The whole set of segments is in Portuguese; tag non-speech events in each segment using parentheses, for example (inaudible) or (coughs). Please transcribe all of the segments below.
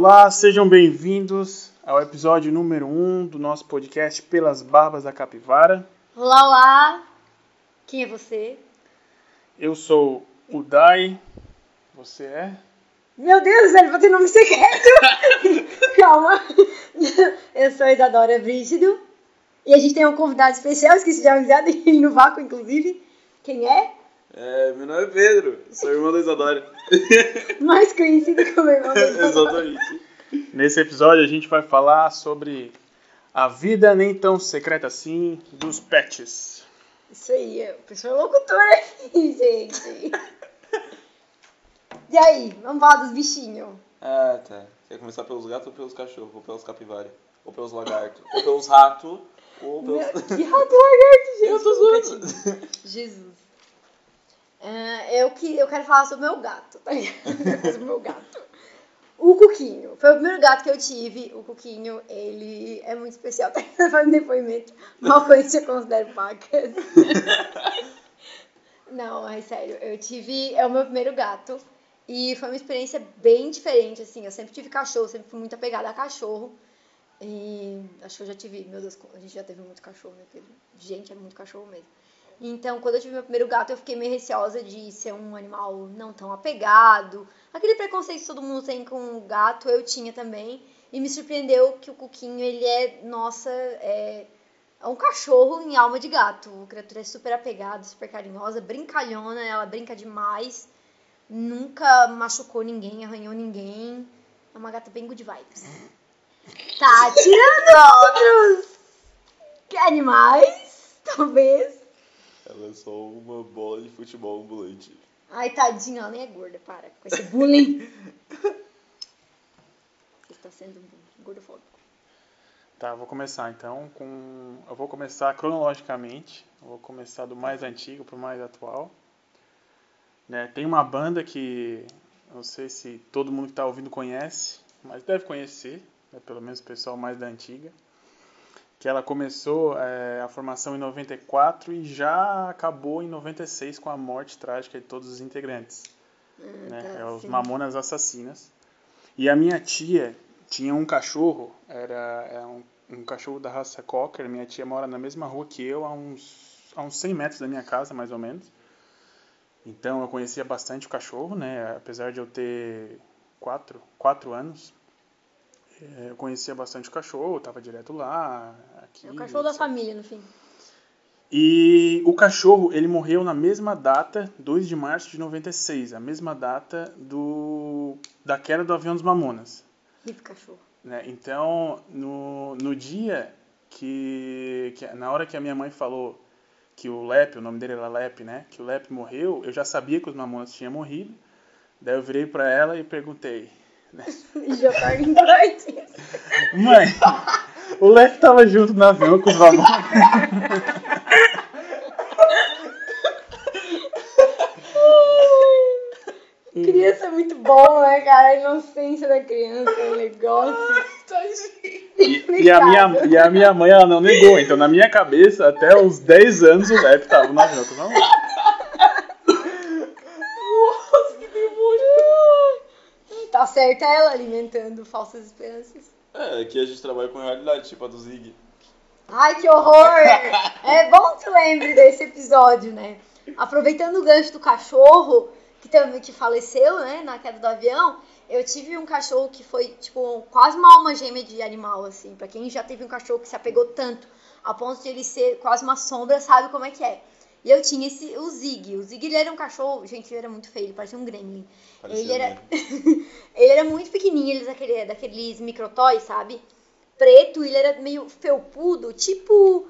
Olá, sejam bem-vindos ao episódio número 1 um do nosso podcast Pelas Barbas da Capivara. Olá, olá! Quem é você? Eu sou o Dai. Você é? Meu Deus, ele vai ter nome secreto! (laughs) Calma! Eu sou a Isadora Brígido. E a gente tem um convidado especial, esqueci de avisar, ele (laughs) no vácuo, inclusive. Quem é? É, meu nome é Pedro, sou irmão da Isadora. (laughs) Mais conhecido como irmão da Isadora. Exatamente. Nesse episódio a gente vai falar sobre a vida nem tão secreta assim dos pets. Isso aí, o pessoal é locutor aqui, (laughs) gente. E aí, vamos falar dos bichinhos. Ah, tá. Quer começar pelos gatos ou pelos cachorros? Ou pelos capivaras? Ou pelos lagartos? Ou pelos ratos? Ou Meu, pelos... que rato lagarto, gente. (laughs) Eu tô zoando. Jesus. Ah, eu, que, eu quero falar sobre o meu gato, tá ligado? (laughs) O meu gato. O Cuquinho. Foi o primeiro gato que eu tive. O Cuquinho, ele é muito especial. Tá (laughs) fazendo depoimento. Mal conhecido, eu considero pacas. (laughs) Não, é sério. Eu tive... É o meu primeiro gato. E foi uma experiência bem diferente, assim. Eu sempre tive cachorro, sempre fui muito apegada a cachorro. E acho que eu já tive, meu Deus, a gente já teve muito cachorro, né? Gente, é muito cachorro mesmo. Então, quando eu tive meu primeiro gato, eu fiquei meio receosa de ser um animal não tão apegado. Aquele preconceito que todo mundo tem com o gato, eu tinha também. E me surpreendeu que o Cuquinho, ele é, nossa, é, é um cachorro em alma de gato. A criatura é super apegada, super carinhosa, brincalhona, ela brinca demais. Nunca machucou ninguém, arranhou ninguém. É uma gata bem good vibes. Tá tirando outros animais, (laughs) talvez. Ela é só uma bola de futebol ambulante. Ai, tadinha, ela nem é gorda, para com esse bullying. Você está sendo gordofóbico. Tá, vou começar então com. Eu vou começar cronologicamente. Eu vou começar do mais antigo pro mais atual. Né, tem uma banda que não sei se todo mundo que está ouvindo conhece, mas deve conhecer, né, pelo menos o pessoal mais da antiga. Que ela começou é, a formação em 94 e já acabou em 96 com a morte trágica de todos os integrantes. né, tá, é os. Mamonas Assassinas. E a minha tia tinha um cachorro, era, era um, um cachorro da raça Cocker. Minha tia mora na mesma rua que eu, a uns, a uns 100 metros da minha casa, mais ou menos. Então eu conhecia bastante o cachorro, né? Apesar de eu ter quatro, quatro anos, eu conhecia bastante o cachorro, tava direto lá. Aqui, É o cachorro da família, no fim. E o cachorro, ele morreu na mesma data, 2 de março de 96, a mesma data do da queda do avião dos Mamonas. Hip cachorro. né? Então, no, no dia que, que. Na hora que a minha mãe falou que o Lepe, o nome dele era Lepe, né? Que o Lepe morreu, eu já sabia que os Mamonas tinham morrido. Daí eu virei pra ela e perguntei: Já tá em dois. Mãe, o Lepe tava junto no avião com os Mamonas. Criança é muito bom, né, cara? A inocência da criança é um negócio. E, e a minha, e a minha mãe, ela não negou. Então, na minha cabeça, até os 10 anos, o Lepe tava no avião com os Mamonas. Nossa, que demônio! Tá certa ela alimentando falsas esperanças. É, aqui a gente trabalha com realidade, tipo a do Zig. Ai, que horror! É bom que lembre desse episódio, né? Aproveitando o gancho do cachorro, que também que faleceu, né, na queda do avião, eu tive um cachorro que foi, tipo, quase uma alma gêmea de animal, assim. Pra quem já teve um cachorro que se apegou tanto, a ponto de ele ser quase uma sombra, sabe como é que é. E eu tinha esse, o Zig. O Zig, ele era um cachorro, gente, ele era muito feio, ele parecia um gremlin. Parecia ele era, (laughs) ele era muito pequenininho, ele daquele, daqueles microtoys, sabe? Preto, ele era meio felpudo, tipo.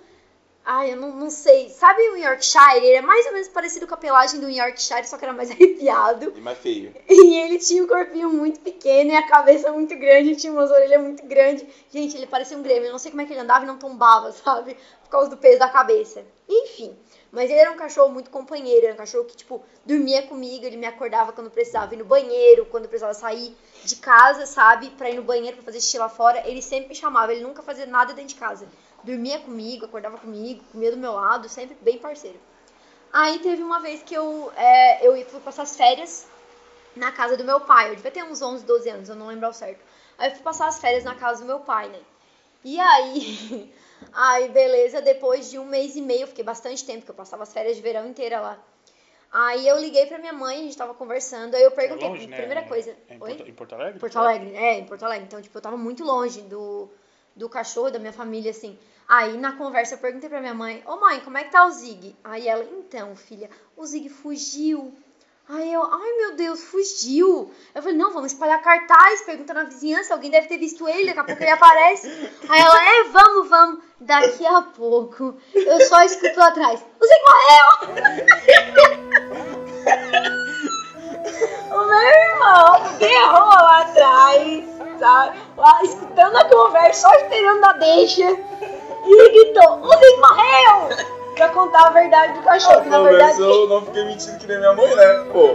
Ai, eu não, não sei. Sabe o Yorkshire? Ele é mais ou menos parecido com a pelagem do Yorkshire, só que era mais (laughs) arrepiado. E mais feio. E ele tinha um corpinho muito pequeno e a cabeça muito grande, tinha umas orelhas muito grandes. Gente, ele parecia um grêmio. Eu não sei como é que ele andava e não tombava, sabe? Por causa do peso da cabeça. Enfim. Mas ele era um cachorro muito companheiro, era um cachorro que, tipo, dormia comigo, ele me acordava quando precisava ir no banheiro, quando precisava sair de casa, sabe? Pra ir no banheiro, pra fazer xixi lá fora. Ele sempre me chamava, ele nunca fazia nada dentro de casa. Dormia comigo, acordava comigo, comia do meu lado, sempre bem parceiro. Aí teve uma vez que eu, é, eu fui passar as férias na casa do meu pai. Eu devia ter uns 11, 12 anos, eu não lembro ao certo. Aí eu fui passar as férias na casa do meu pai, né? E aí, (laughs) aí beleza, depois de um mês e meio, fiquei bastante tempo, que eu passava as férias de verão inteira lá. Aí eu liguei pra minha mãe, a gente tava conversando, aí eu perguntei, É longe, né? primeira coisa, É em oi? Porto, em Porto Alegre? Porto Alegre, é, em Porto Alegre. Então, tipo, eu tava muito longe do, do cachorro, da minha família, assim. Aí, na conversa, eu perguntei pra minha mãe, ô mãe, como é que tá o Zig? Aí ela, então, filha, o Zig fugiu. Aí eu, ai meu Deus, fugiu. Eu falei, não, vamos espalhar cartaz, pergunta na vizinhança, alguém deve ter visto ele, daqui a pouco ele aparece. Aí ela, é, vamos, vamos. Daqui a pouco, eu só escuto lá atrás, o Zig morreu! O meu irmão berrou lá atrás, sabe? Lá escutando a conversa, só esperando a deixa. E gritou, o Zig morreu! Pra contar a verdade do cachorro, que na verdade... mas eu não fiquei mentindo que nem minha mãe, né? Pô.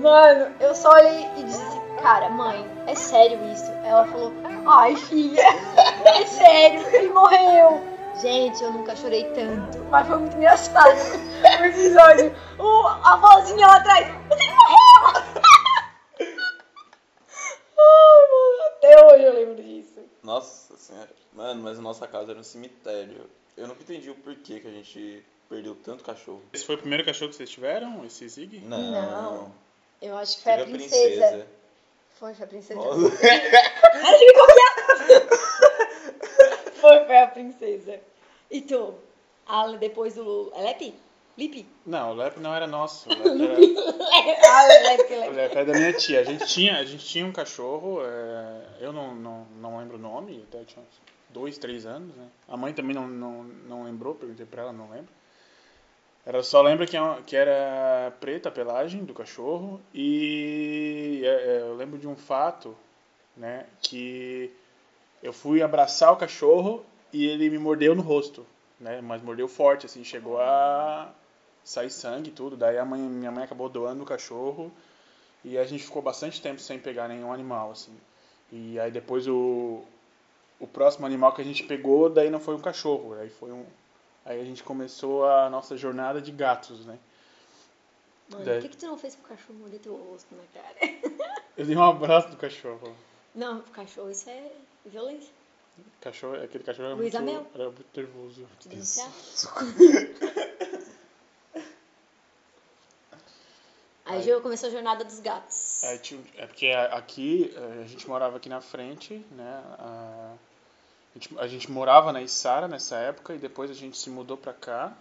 Mano, eu só olhei e disse, cara, mãe, é sério isso? Ela falou, ai filha, (laughs) é sério, ele morreu. Gente, eu nunca chorei tanto, mas foi muito engraçado (laughs) o episódio. O, a vozinha lá atrás, ele morreu! (laughs) ai, mano, até hoje eu lembro disso. Nossa senhora. Mano, mas a nossa casa era um cemitério. Eu nunca entendi o porquê que a gente perdeu tanto cachorro. Esse foi o primeiro cachorro que vocês tiveram, esse Zig? Não. Não. Eu acho que foi a princesa. Foi, foi a princesa. Para de me copiar! foi, foi a princesa. E tu? A depois do Lepe? Lipe? Não, o Lep não era nosso. O Lep (laughs) era, Ah, Lepe, o Lepe. Lep era da minha tia. A gente tinha, a gente tinha um cachorro, é, eu não, não, não lembro o nome, até tinha uns dois, três anos, né? A mãe também não, não, não lembrou, perguntei pra ela, não lembro. Ela só lembra que, é que era preta a pelagem do cachorro e é, é, eu lembro de um fato, né, que eu fui abraçar o cachorro e ele me mordeu no rosto, né, mas mordeu forte, assim, chegou a sair sangue e tudo. Daí a mãe, minha mãe acabou doando o cachorro e a gente ficou bastante tempo sem pegar nenhum animal, assim. E aí depois o, o próximo animal que a gente pegou, daí não foi um cachorro, aí foi um Aí a gente começou a nossa jornada de gatos, né? Mano, Daí- por que, que tu não fez pro cachorro morder teu rosto na cara? (laughs) Eu dei um abraço do cachorro. Não, pro cachorro isso é violência. Cachorro, aquele cachorro era Luiz muito, Amel. era muito nervoso. Te denunciar? (laughs) Aí já começou a jornada dos gatos. É, é porque aqui, eh, a gente morava aqui na frente, né? A, a gente, a gente morava na Içara nessa época e depois a gente se mudou pra cá.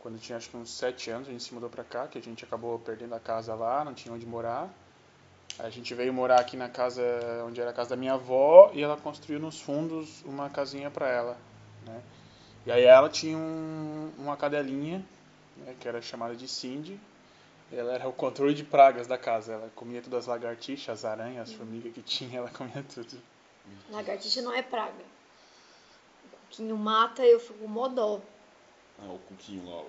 Quando tinha acho que uns sete anos, a gente se mudou pra cá, que a gente acabou perdendo a casa lá, não tinha onde morar. A gente veio morar aqui na casa onde era a casa da minha avó e ela construiu nos fundos uma casinha pra ela, né? E aí ela tinha um- uma cadelinha, né, que era chamada de Cindy, ela era o controle de pragas da casa. Ela comia todas as lagartixas, as aranhas, as formigas que tinha, ela comia tudo. Lagartixa não é praga. O Cuquinho mata eu fico mó dó. Ah, o Cuquinho lá.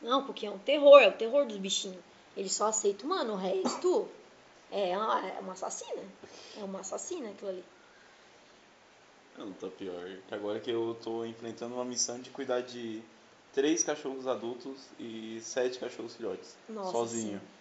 Não, o Cuquinho é um terror, é o terror dos bichinhos. Ele só aceita humano, o resto (coughs) é uma, é uma assassina. É uma assassina aquilo ali. Não, tá pior. Agora que eu tô enfrentando uma missão de cuidar de três cachorros adultos e sete cachorros filhotes. Nossa sozinho. Senhora.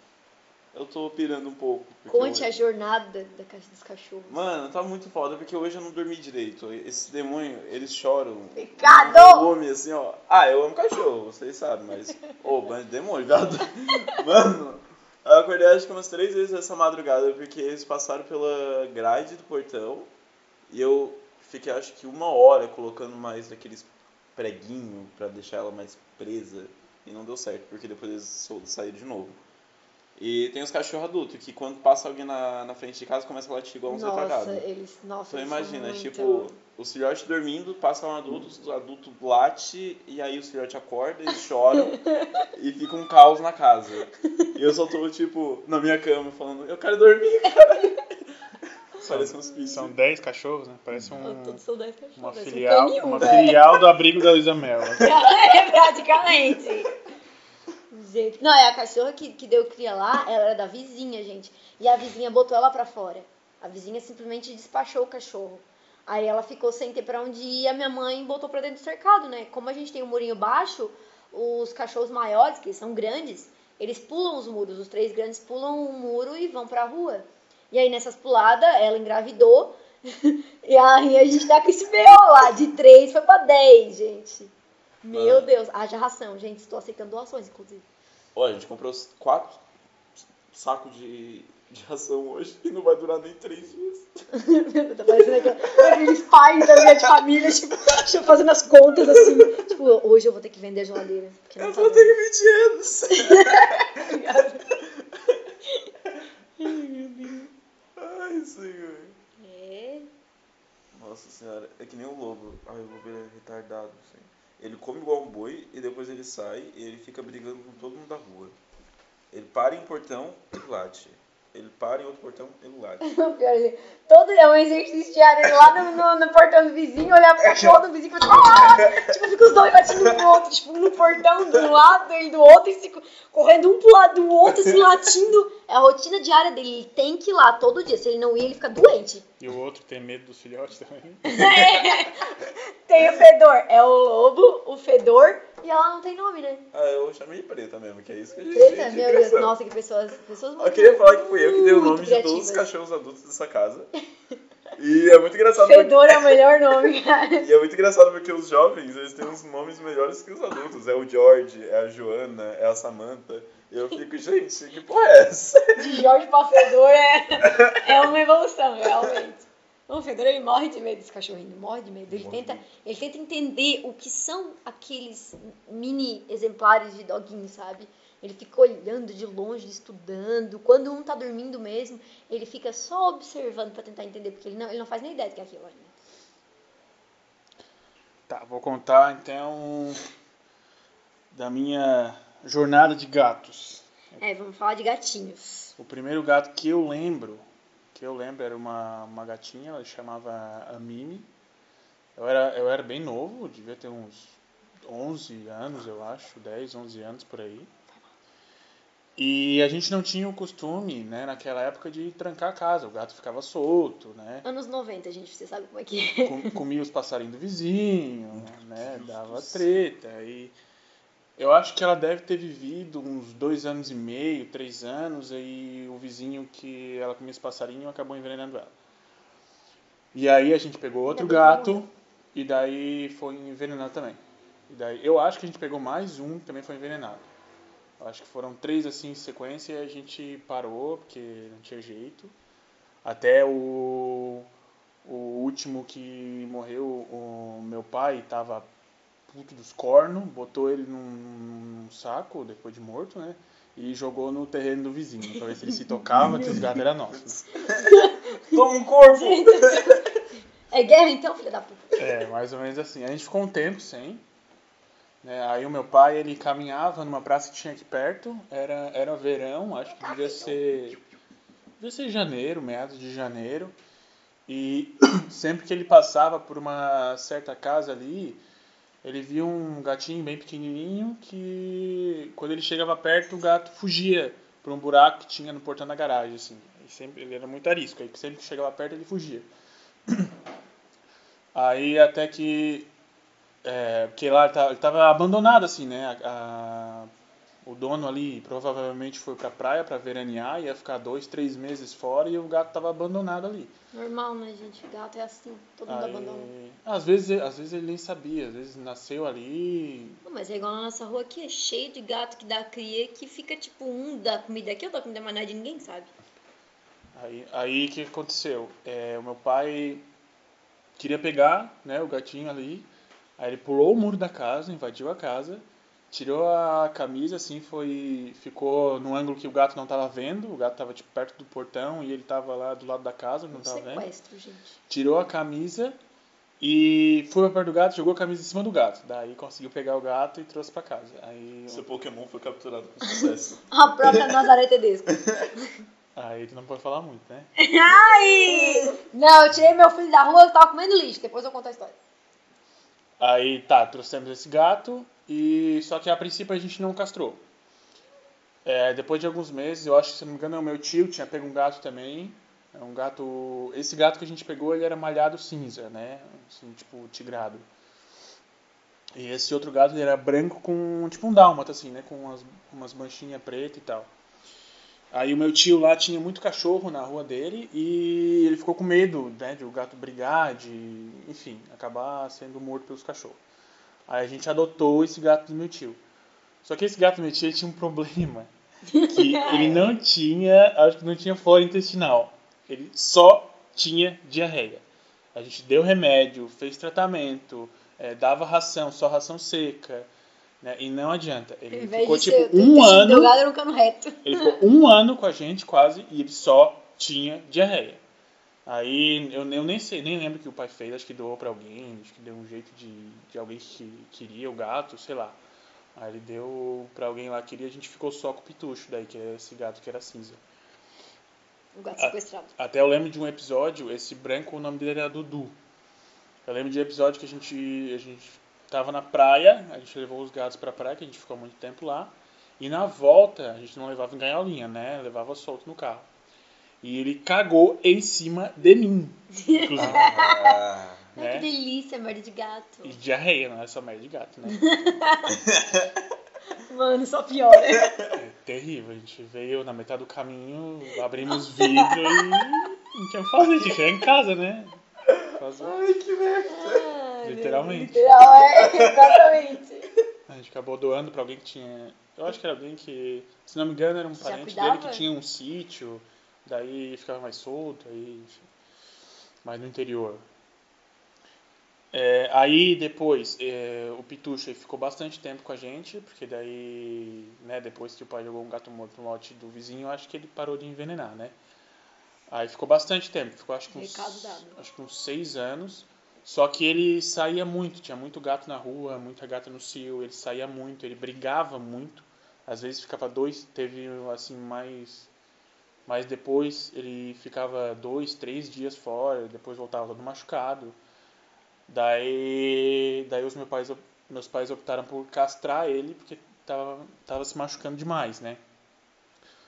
Eu tô pirando um pouco. Conte eu- a jornada da caixa dos cachorros. Mano, tá muito foda porque hoje eu não dormi direito. Esses demônios, eles choram. Pecado! Um volume assim, ó. Ah, eu amo cachorro, vocês sabem, mas. Ô, (laughs) bando de demônio, viado. (laughs) Mano, eu acordei acho que umas três vezes essa madrugada porque eles passaram pela grade do portão e eu fiquei acho que uma hora colocando mais daqueles preguinhos pra deixar ela mais presa e não deu certo porque depois eles saíram de novo. E tem os cachorros adultos que quando passa alguém na, na frente de casa começa a latir igual um Nossa, eles. Nossa, Então eles imagina, muito... tipo, os filhotes dormindo, passa um adulto, o adulto late, e aí os filhotes acordam, eles choram, (laughs) e fica um caos na casa. E eu só tô, tipo, na minha cama, falando, eu quero dormir, cara. (laughs) Parece uns bichos. São 10 cachorros, né? Parece um, Todos são 10 cachorros. uma, um filial, uma velho. filial do abrigo da Luísa Mel. (laughs) É, praticamente. Gente, não, é a cachorra que, que deu cria lá, ela era da vizinha, gente. E a vizinha botou ela pra fora. A vizinha simplesmente despachou o cachorro. Aí ela ficou sem ter pra onde ir, a minha mãe botou pra dentro do cercado, né? Como a gente tem um murinho baixo, os cachorros maiores, que são grandes, eles pulam os muros. Os três grandes pulam o muro e vão pra rua. E aí nessas puladas, ela engravidou. (laughs) e aí a gente tá com esse BO lá, de 3 foi pra 10, gente. Meu Ah. Deus, haja ração, gente. Estou aceitando doações, inclusive. Ó, a gente comprou os quatro sacos de, de ração hoje e não vai durar nem três dias. (laughs) tá parecendo aquela- aqueles pais da minha família, tipo, fazendo as contas assim. Tipo, hoje eu vou ter que vender a geladeira. Eu tá só dando. tenho 20 anos. (laughs) Ai, senhor. É. Nossa senhora, é que nem o lobo. Ai, o lobo é retardado, assim. Ele come igual um boi e depois ele sai e ele fica brigando com todo mundo da rua. Ele para em um portão, ele late. Ele para em outro portão, ele late. (laughs) Todo é um exercício diário lá no, no, no portão do vizinho, olhar pro cachorro do vizinho e falar, ah! tipo, fica os dois batendo um no outro, tipo, no portão de um lado e do outro, e fica correndo um pro lado do outro, assim, latindo. É a rotina diária dele, ele tem que ir lá todo dia, se ele não ir, ele fica doente. E o outro tem medo dos filhotes também. (laughs) Tem o fedor, é o lobo, o fedor, e ela não tem nome, né? Ah, eu chamei de preta mesmo, que é isso que a gente Preta, meu Deus, nossa, que pessoas, pessoas Eu muito- queria falar que fui eu que dei o nome de todos os cachorros adultos dessa casa. E é muito engraçado porque, Fedor é o melhor nome, (laughs) cara. e é muito engraçado porque os jovens, eles têm uns nomes melhores que os adultos. É o George, é a Joana, é a Samantha. Eu fico, gente, que porra é essa? (laughs) de Jorge pra Fedor é, é uma evolução, realmente. O Fedor ele morre de medo desse cachorrinho, morre de medo. Ele Morre de tenta, medo. ele tenta entender o que são aqueles mini exemplares de doguinho, sabe? Ele fica olhando de longe, estudando. Quando um tá dormindo mesmo, ele fica só observando pra tentar entender, porque ele não, ele não faz nem ideia do que é aquilo ainda. Tá, vou contar então da minha jornada de gatos. É, vamos falar de gatinhos. O primeiro gato que eu lembro, que eu lembro era uma, uma gatinha, ela chamava a Mimi. Eu era, eu era bem novo, devia ter uns 11 anos, eu acho, 10, 11 anos por aí. E a gente não tinha o costume, né, naquela época, de trancar a casa. O gato ficava solto, né? Anos 90, gente, você sabe como é que é. com- comia os passarinhos do vizinho, né? Dava treta. E eu acho que ela deve ter vivido uns dois anos e meio, três anos, e o vizinho que ela comia os passarinhos acabou envenenando ela. E aí a gente pegou outro gato e daí foi envenenado também. E daí eu acho que a gente pegou mais um que também foi envenenado. Eu acho que foram três assim em sequência e a gente parou porque não tinha jeito. Até o o último que morreu, o meu pai tava puto dos cornos, botou ele num, num saco depois de morto, né? E jogou no terreno do vizinho, pra ver se ele se tocava, que os gatos eram nossos. (laughs) Toma um corpo! É guerra então, filha da puta? É, mais ou menos assim. A gente ficou um tempo sem. Né? Aí o meu pai, ele caminhava numa praça que tinha aqui perto. Era, era verão, acho que devia ser. Devia ser janeiro, meados de janeiro. E (clears throat) sempre que ele passava por uma certa casa ali, ele via um gatinho bem pequenininho que quando ele chegava perto, o gato fugia por um buraco que tinha no portão da garagem, assim. E sempre, ele era muito arisco, aí sempre que chegava perto ele fugia. (clears throat) Aí até que. É, porque lá ele tava, ele tava abandonado, assim, né? A- a- o dono ali provavelmente foi pra praia pra veranear, ia ficar dois, três meses fora e o gato tava abandonado ali. Normal, né, gente? Gato é assim, todo mundo Aí, abandona. às vezes, às vezes ele nem sabia, às vezes nasceu ali. Não, Mas é igual na nossa rua aqui, é cheio de gato que dá cria que fica tipo um da comida aqui, outro da comida mais nada de ninguém sabe. Aí, aí o que aconteceu? É, o meu pai queria pegar né, o gatinho ali, aí ele pulou o muro da casa, invadiu a casa, tirou a camisa, assim, foi. ficou no ângulo que o gato não estava vendo, o gato estava tipo, perto do portão e ele estava lá do lado da casa, não Um estava vendo. sequestro, gente. Tirou a camisa e foi pra perto do gato, jogou a camisa em cima do gato. Daí conseguiu pegar o gato e trouxe pra casa. Aí, Seu Pokémon foi capturado com sucesso. (laughs) A própria Nazaré Tedesco. aí tu não pode falar muito, né? (laughs) Ai! Não, eu tirei meu filho da rua, eu tava comendo lixo, depois eu conto a história. Aí tá, trouxemos esse gato e só que a princípio a gente não castrou. É, depois de alguns meses, eu acho que se não me engano, o meu tio tinha pego um gato também. É um gato. Esse gato que a gente pegou, ele era malhado cinza, né? Assim, tipo, tigrado. E esse outro gato ele era branco com tipo um dálmata, assim, né? Com umas, umas manchinhas pretas e tal. Aí o meu tio lá tinha muito cachorro na rua dele e ele ficou com medo, né, de o gato brigar, de, enfim, acabar sendo morto pelos cachorros. Aí a gente adotou esse gato do meu tio. Só que esse gato do meu tio ele tinha um problema, que (laughs) ele não tinha, acho que não tinha flora intestinal. Ele só tinha diarreia. A gente deu remédio, fez tratamento, eh, dava ração, só ração seca, né, e não adianta. Ele ficou tipo ser- um ano um ele ficou um ano com a gente quase e ele só tinha diarreia. Aí eu, eu nem sei, nem lembro o que o pai fez, acho que doou pra alguém, acho que deu um jeito de, de alguém que queria o gato, sei lá. Aí ele deu pra alguém lá que queria, a gente ficou só com o Pitucho daí, que é esse gato que era cinza. O gato sequestrado. Até eu lembro de um episódio, esse branco, o nome dele era Dudu. Eu lembro de um episódio que a gente, a gente tava na praia, a gente levou os gatos pra praia, que a gente ficou muito tempo lá. E na volta, a gente não levava em gaiolinha, né? Levava solto no carro. E ele cagou em cima de mim, inclusive. (laughs) Ah, Ai, né? que delícia, merda de gato. E diarreia, não é só merda de gato, né? (laughs) Mano, só piora. É terrível. A gente veio na metade do caminho, abrimos vidro e não tinha o que fazer, a gente em casa, né? Fazer- Ai, que merda. Literalmente. Literal, é, exatamente. A gente acabou doando pra alguém que tinha. Eu acho que era alguém que, se não me engano, era um já parente cuidava? dele que tinha um sítio, daí ficava mais solto, aí. mais no interior. É, aí depois, é, o Pitucho ele ficou bastante tempo com a gente, porque daí, né, depois que o pai jogou um gato morto no lote do vizinho, acho que ele parou de envenenar, né? Aí ficou bastante tempo, ficou acho que uns, acho que uns seis anos. Só que ele saía muito, tinha muito gato na rua, muita gata no cio, ele saía muito, ele brigava muito. Às vezes ficava dois, teve assim mais. Mas depois ele ficava dois, três dias fora, depois voltava todo machucado. Daí, daí os meus pais, meus pais optaram por castrar ele porque tava, tava se machucando demais, né?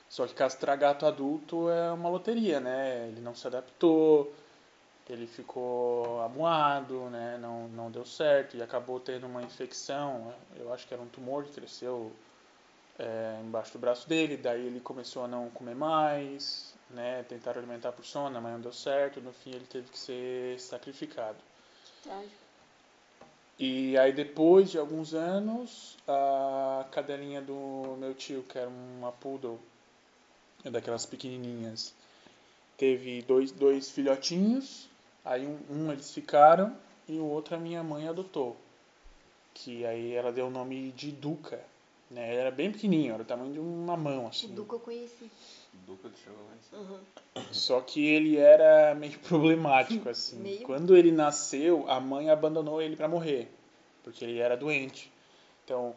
Só que castrar gato adulto é uma loteria, né? Ele não se adaptou, ele ficou amuado, né? Não, não deu certo e acabou tendo uma infecção. Eu acho que era um tumor que cresceu é, embaixo do braço dele. Daí ele começou a não comer mais, né? Tentaram alimentar por sono, mas não deu certo. No fim ele teve que ser sacrificado. Trágico. E aí depois de alguns anos, a cadelinha do meu tio, que era uma poodle, é daquelas pequenininhas, teve dois, dois filhotinhos, aí um, um eles ficaram e o outro a minha mãe adotou. Que aí ela deu o nome de Duca, né? Ele era bem pequenininho, era o tamanho de uma mão, O assim. Duca eu conheci. Duca de Chavantes. Uhum. Só que ele era meio (laughs) problemático, assim. Meio? Quando ele nasceu, a mãe abandonou ele pra morrer, porque ele era doente. Então,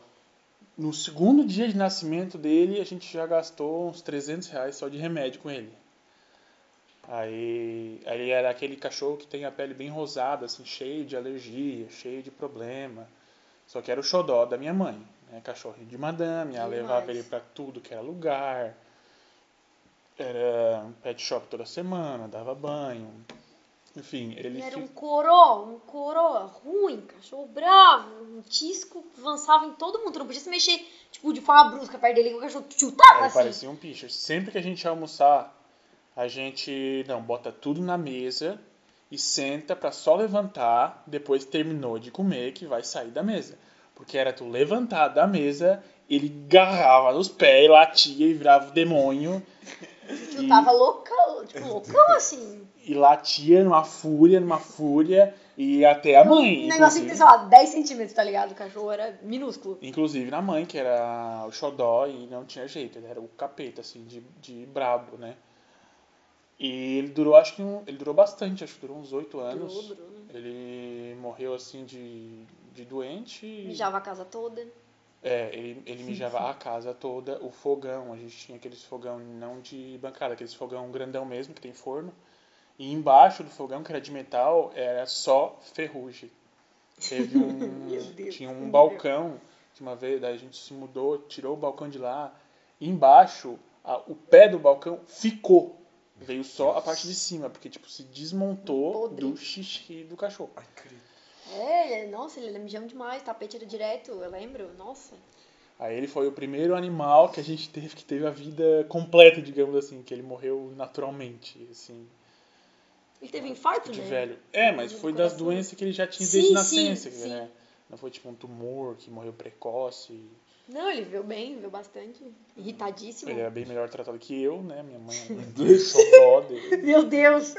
no segundo dia de nascimento dele, a gente já gastou uns 300 reais só de remédio com ele. Aí, aí ele era aquele cachorro que tem a pele bem rosada, assim, cheio de alergia, cheio de problema. Só que era o xodó da minha mãe, né? Cachorrinho de madame, ela levava ele pra tudo que era lugar. Era um pet shop toda semana, dava banho. Enfim, ele Ele era fi- um coroa, um coroa ruim, cachorro bravo, um tisco, avançava em todo mundo. Não podia se mexer, tipo, de forma brusca perto dele, que o cachorro chutava assim. parecia um picher. Sempre que a gente ia almoçar, a gente não bota tudo na mesa e senta pra só levantar depois que terminou de comer que vai sair da mesa. Porque era tu levantar da mesa, ele garrava nos pés, latia e virava o demônio (laughs) Chutava loucão, tipo, loucão assim. e latia numa fúria, numa fúria e até a mãe. Um negocinho que sei lá, 10 centímetros, tá ligado? O cachorro era minúsculo. Inclusive na mãe, que era o xodó e não tinha jeito, ele era o capeta, assim, de, de brabo, né? E ele durou, acho que um, ele durou bastante, acho que durou uns oito anos. Durou, durou, né? Ele morreu, assim, de, de doente. Mijava a casa toda. É, ele, ele mijava a casa toda, o fogão, a gente tinha aqueles fogão não de bancada, aqueles fogão grandão mesmo, que tem forno. E embaixo do fogão, que era de metal, era só ferrugem. Teve (laughs) um. Deus, tinha um balcão, que uma vez daí a gente se mudou, tirou o balcão de lá. E embaixo, a- o pé do balcão ficou. Veio só a parte de cima, porque tipo, se desmontou Podre. do xixi do cachorro. Ai, credo. É, ele- nossa, ele era mijão demais, tapete era direto, eu lembro, nossa. Aí ele foi o primeiro animal que a gente teve que teve a vida completa, digamos assim, que ele morreu naturalmente, assim. Ele teve infarto, de né? velho. É, mas foi das doenças que ele já tinha desde sim, nascença, sim. né? Não foi tipo um tumor que morreu precoce. Não, ele viu bem, viu bastante. Irritadíssimo. Ele era bem melhor tratado que eu, né? Minha mãe é xodó dele. Meu Deus!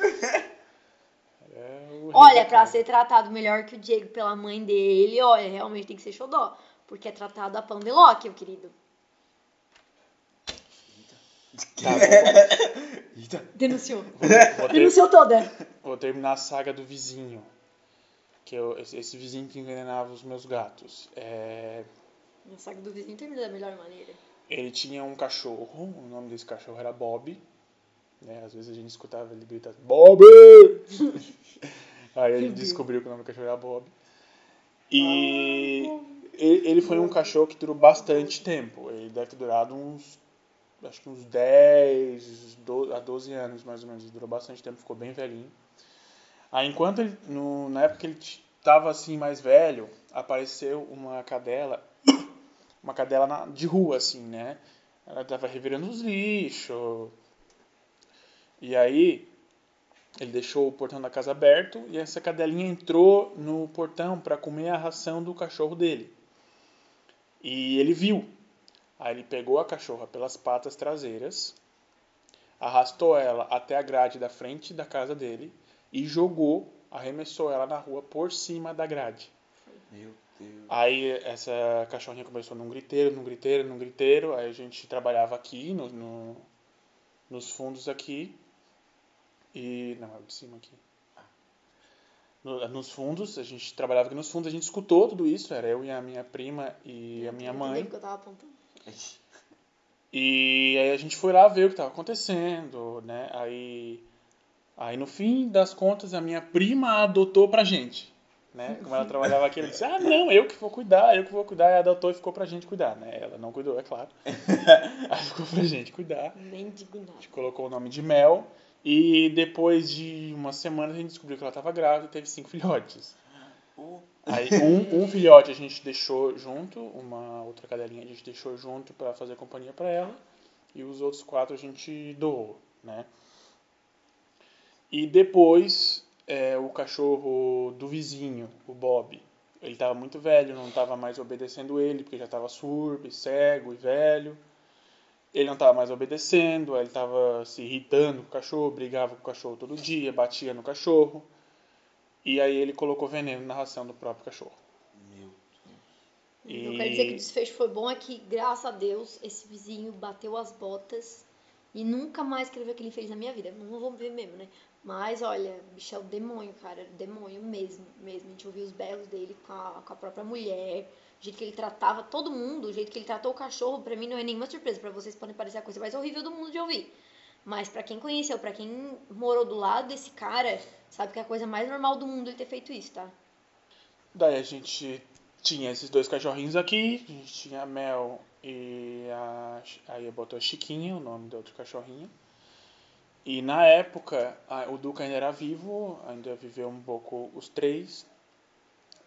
Olha, pra ser tratado melhor que o Diego pela mãe dele, olha, realmente tem que ser xodó. Porque é tratado a pão de ló, meu querido. Tá, vou, (laughs) Eita. Denunciou. vou ter- Denunciou toda. vou terminar a saga do vizinho. Que eu, esse, esse vizinho que envenenava os meus gatos. É, A saga do vizinho termina da melhor maneira. ele tinha um cachorro, o nome desse cachorro era Bob. Né? Às vezes a gente escutava ele gritar Bob! (laughs) Aí gente descobriu que o nome do cachorro era Bob. E ele, ele foi um cachorro que durou bastante tempo. Ele deve ter durado uns, acho que uns 10 do- a 12 anos mais ou menos. Ele durou bastante tempo, ficou bem velhinho. Aí enquanto ele, no, na época que ele estava assim mais velho, apareceu uma cadela, (coughs) uma cadela na- de rua assim, né? Ela tava revirando os lixos. E aí ele deixou o portão da casa aberto e essa cadelinha entrou no portão para comer a ração do cachorro dele. E ele viu. Aí ele pegou a cachorra pelas patas traseiras, arrastou ela até a grade da frente da casa dele e jogou, arremessou ela na rua por cima da grade. Meu Deus. Aí essa cachorrinha começou num griteiro, num griteiro, num griteiro. Aí a gente trabalhava aqui, no, no- nos fundos aqui. E. Não, é o de cima aqui. No- nos fundos, a gente trabalhava aqui nos fundos, a gente escutou tudo isso. Era eu e a minha prima e a minha mãe. Que eu tava apontando. E aí a gente foi lá ver o que estava acontecendo, né? Aí, aí no fim das contas a minha prima adotou pra gente, né? Como ela trabalhava aqui, ela disse: "Ah, não, eu que vou cuidar, eu que vou cuidar". E adotou e ficou pra gente cuidar, né? Ela não cuidou, é claro. (laughs) aí ficou pra gente cuidar. Nem digo A nada. gente colocou o nome de Mel e depois de uma semana a gente descobriu que ela estava grávida e teve cinco (laughs) filhotes. Uh, Aí um, um filhote a gente deixou junto, uma outra cadelinha a gente deixou junto para fazer companhia para ela e os outros quatro a gente doou, né? E depois é, o cachorro do vizinho, o Bob, ele estava muito velho, não estava mais obedecendo ele porque já estava surdo, e cego e velho. Ele não estava mais obedecendo, aí ele estava se irritando com o cachorro, brigava com o cachorro todo dia, batia no cachorro. E aí ele colocou veneno na ração do próprio cachorro. meu E... Eu quero dizer que o desfecho foi bom é que, graças a Deus, esse vizinho bateu as botas e nunca mais quero ver o que ele fez na minha vida. Não vou ver mesmo, né? Mas, olha, o bicho é o demônio, cara. O demônio mesmo, mesmo. A gente ouviu os berros dele com a, com a própria mulher. O jeito que ele tratava todo mundo, o jeito que ele tratou o cachorro, pra mim não é nenhuma surpresa. Pra vocês podem parecer a coisa mais horrível do mundo de ouvir. Mas pra quem conheceu, pra quem morou do lado desse cara, sabe que é a coisa mais normal do mundo ele ter feito isso, tá? Daí a gente tinha esses dois cachorrinhos aqui, a gente tinha a Mel e a... aí botou a Chiquinha, o nome do outro cachorrinho. E na época, o Duca ainda era vivo, ainda viveu um pouco os três.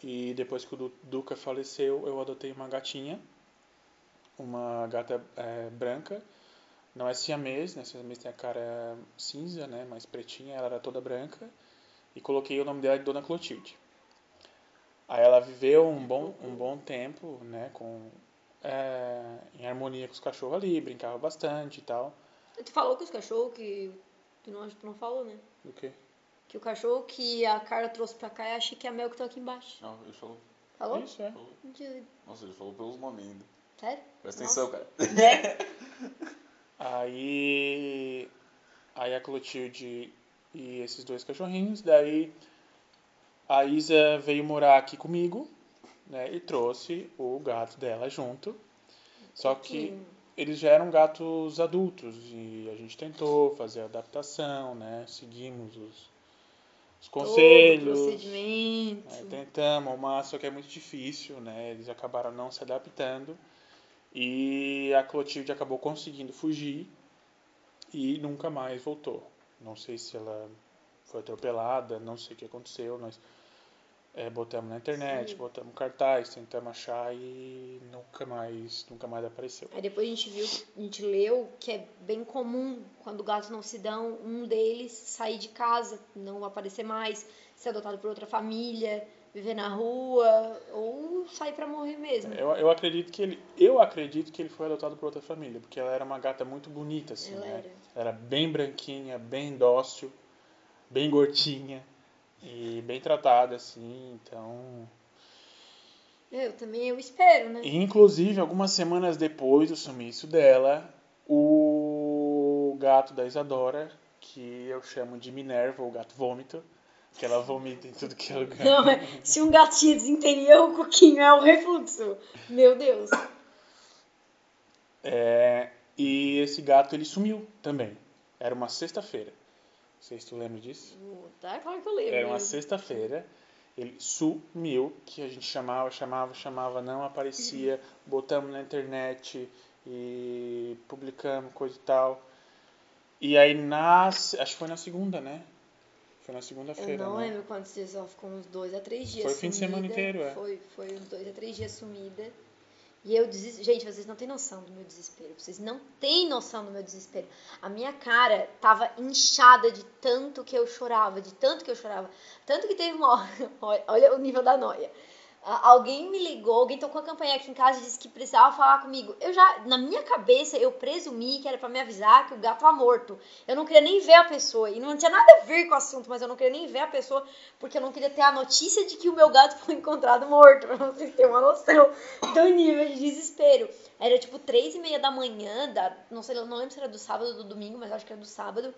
E depois que o Du- Duca faleceu, eu adotei uma gatinha, uma gata é, branca. Não é siamês, né? Siamês tem a cara cinza, né? Mais pretinha, ela era toda branca. E coloquei o nome dela de Dona Clotilde. Aí ela viveu um bom, um bom tempo, né? Com, é, em harmonia com os cachorros ali, brincava bastante e tal. Tu falou que os cachorros que. Tu não, tu não falou, né? Do que? Que o cachorro que a Carla trouxe pra cá é a Chique e a Mel que estão aqui embaixo. Não, ele falou. Falou? Isso, é. falou. Nossa, ele falou pelos nomes ainda. Sério? Presta Nossa. atenção, cara. (laughs) Aí, aí a Clotilde e esses dois cachorrinhos, daí a Isa veio morar aqui comigo, né, e trouxe o gato dela junto. Só que eles já eram gatos adultos e a gente tentou fazer a adaptação, né, seguimos os, os Todo conselhos. procedimento. É, tentamos, mas só que é muito difícil, né? Eles acabaram não se adaptando e a Clotilde acabou conseguindo fugir e nunca mais voltou. Não sei se ela foi atropelada, não sei o que aconteceu, mas É, botamos na internet, Sim. botamos cartaz, tentamos achar e nunca mais, nunca mais apareceu. Aí depois a gente viu, a gente leu que é bem comum quando gatos não se dão, um deles sair de casa, não aparecer mais, ser adotado por outra família, viver na rua ou sair pra morrer mesmo. Eu, eu acredito que ele, eu acredito que ele foi adotado por outra família, porque ela era uma gata muito bonita assim, Ela né? era. Era bem branquinha, bem dócil, bem gordinha e bem tratada assim, então Eu também eu espero, né? E, Inclusive, algumas semanas depois do sumiço dela, o gato da Isadora, que eu chamo de Minerva, o gato vômito, que ela vomita em tudo que é lugar. Não, é, se um gato tinha desinteria, o coquinho é o refluxo. Meu Deus. É, e esse gato ele sumiu também. Era uma sexta-feira. Não sei se tu lembra disso. Tá claro que eu lembro. Era uma sexta-feira. Ele sumiu, que a gente chamava, chamava, chamava, não aparecia. Botamos na internet e publicamos coisa e tal. E aí nas. Acho que foi na segunda, né? Foi na Eu segunda-feira. não né? lembro quantos dias, só ficou uns dois a três dias. Foi o fim de semana inteiro, é. Foi, foi uns dois a três dias sumida. E eu desisto. Gente, vocês não têm noção do meu desespero. Vocês não têm noção do meu desespero. A minha cara tava inchada de tanto que eu chorava, de tanto que eu chorava. Tanto que teve uma hora. (laughs) Olha o nível da noia. Alguém me ligou, alguém tocou a campanha aqui em casa e disse que precisava falar comigo. Eu já, na minha cabeça, eu presumi que era pra me avisar que o gato tava morto. Eu não queria nem ver a pessoa. E não tinha nada a ver com o assunto, mas eu não queria nem ver a pessoa porque eu não queria ter a notícia de que o meu gato (laughs) foi encontrado morto. Pra vocês terem uma noção do nível de desespero. Era tipo três e meia da manhã, da, não sei, não lembro se era do sábado ou do domingo, mas acho que era do sábado.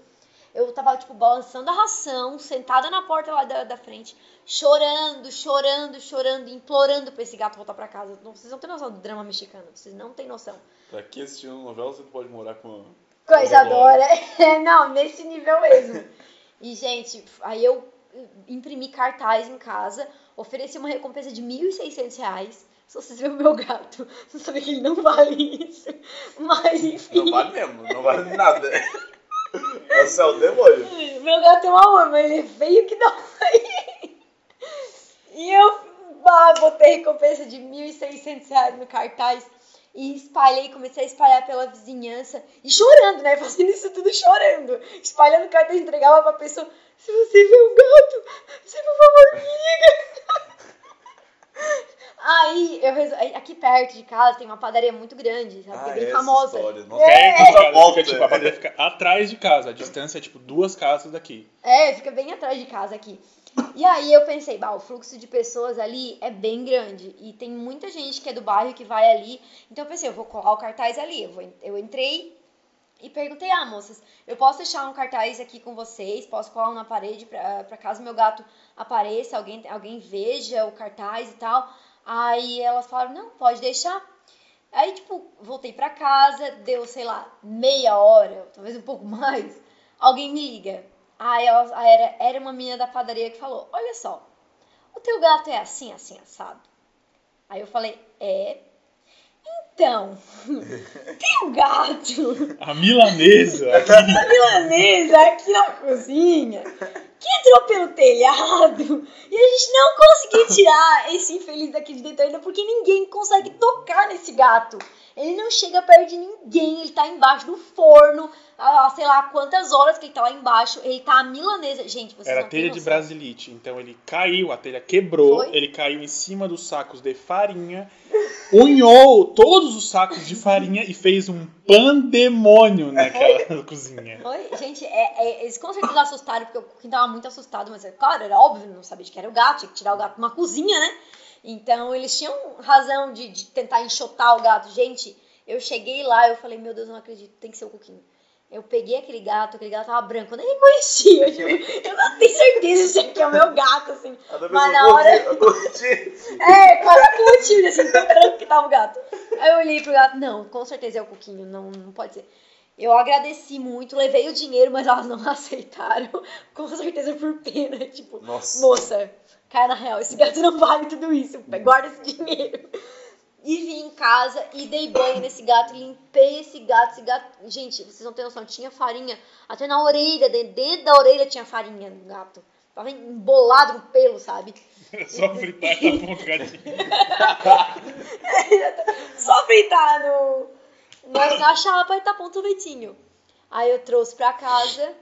Eu tava, tipo, balançando a ração, sentada na porta lá da, da frente, chorando, chorando, chorando, implorando pra esse gato voltar pra casa. Não, vocês não têm noção do drama mexicano, vocês não têm noção. Pra que assistir uma novela você pode morar com. Coisa adora. (laughs) não, nesse nível mesmo. E, gente, aí eu imprimi cartaz em casa, ofereci uma recompensa de 1.600 reais. Se vocês verem o meu gato, você sabe que ele não vale isso. Mas, enfim. Não vale mesmo, não vale nada. (laughs) É o demônio. Meu gato é um amor, mas ele feio que dói. E eu bah, botei recompensa de 1.600 reais no cartaz e espalhei, comecei a espalhar pela vizinhança e chorando, né? Fazendo isso tudo chorando. Espalhando cartaz, entregava pra pessoa. Se você vê um gato, você por favor me liga. Aí, eu resol... aqui perto de casa tem uma padaria muito grande, sabe? que é bem famosa. história. Nossa, É. Volta. fica, tipo, a padaria fica atrás de casa. A distância é tipo duas casas daqui. É, fica bem atrás de casa aqui. E aí eu pensei, bah, o fluxo de pessoas ali é bem grande. E tem muita gente que é do bairro que vai ali. Então eu pensei, eu vou colar o cartaz ali. Eu, vou, eu entrei e perguntei, ah, moças, eu posso deixar um cartaz aqui com vocês? Posso colar um na parede pra, pra caso meu gato apareça, alguém, alguém veja o cartaz e tal? Aí elas falaram, não, pode deixar. Aí, tipo, voltei pra casa, deu, sei lá, meia hora, talvez um pouco (laughs) mais. Alguém me liga. Aí, ela, aí era, era uma menina da padaria que falou: Olha só, o teu gato é assim, assim, assado. Aí eu falei: É. Então, (laughs) tem um gato A milanesa (laughs) aqui. uma milanesa aqui na cozinha que entrou pelo telhado e a gente não conseguiu tirar esse infeliz daqui de dentro ainda porque ninguém consegue tocar nesse gato. Ele não chega perto de ninguém, ele tá embaixo do forno, há sei lá quantas horas que ele tá lá embaixo, ele tá a milanesa. Gente, vocês Era não telha de brasilite. Então ele caiu, a telha quebrou, Foi? ele caiu em cima dos sacos de farinha, unhou todos os sacos de farinha e fez um pandemônio naquela (laughs) cozinha. Foi? Gente, é, é- eles com certeza assustaram, porque o Coquinho tava muito assustado, mas, é claro, era óbvio, não sabia de que era o gato, tinha que tirar o gato de uma cozinha, né? Então, eles tinham razão de, de tentar enxotar o gato. Gente, eu cheguei lá, eu falei, meu Deus, eu não acredito, tem que ser o Coquinho. Eu peguei aquele gato, aquele gato tava branco, eu nem reconhecia, tipo, eu não tenho certeza se aqui é o meu gato, assim. Mas na eu hora- eu. É, quase coletivo, assim, tão branco que tava o gato. Aí eu olhei pro gato, não, com certeza é o Coquinho, não, não pode ser. Eu agradeci muito, levei o dinheiro, mas elas não (laughs) aceitaram. Com certeza por pena, tipo, Nossa. moça, cai na real, esse gato não vale tudo isso, guarda esse dinheiro. E vim em casa e dei banho nesse gato, limpei esse gato, esse gato, gente, vocês não têm noção, tinha farinha, até na orelha, dentro da orelha tinha farinha no gato. tava embolado no pelo, sabe? (laughs) Só fritar tá ponto, gatinho. Só fritar no, na, na chapa e tá ponto sorvetinho. Aí eu trouxe pra casa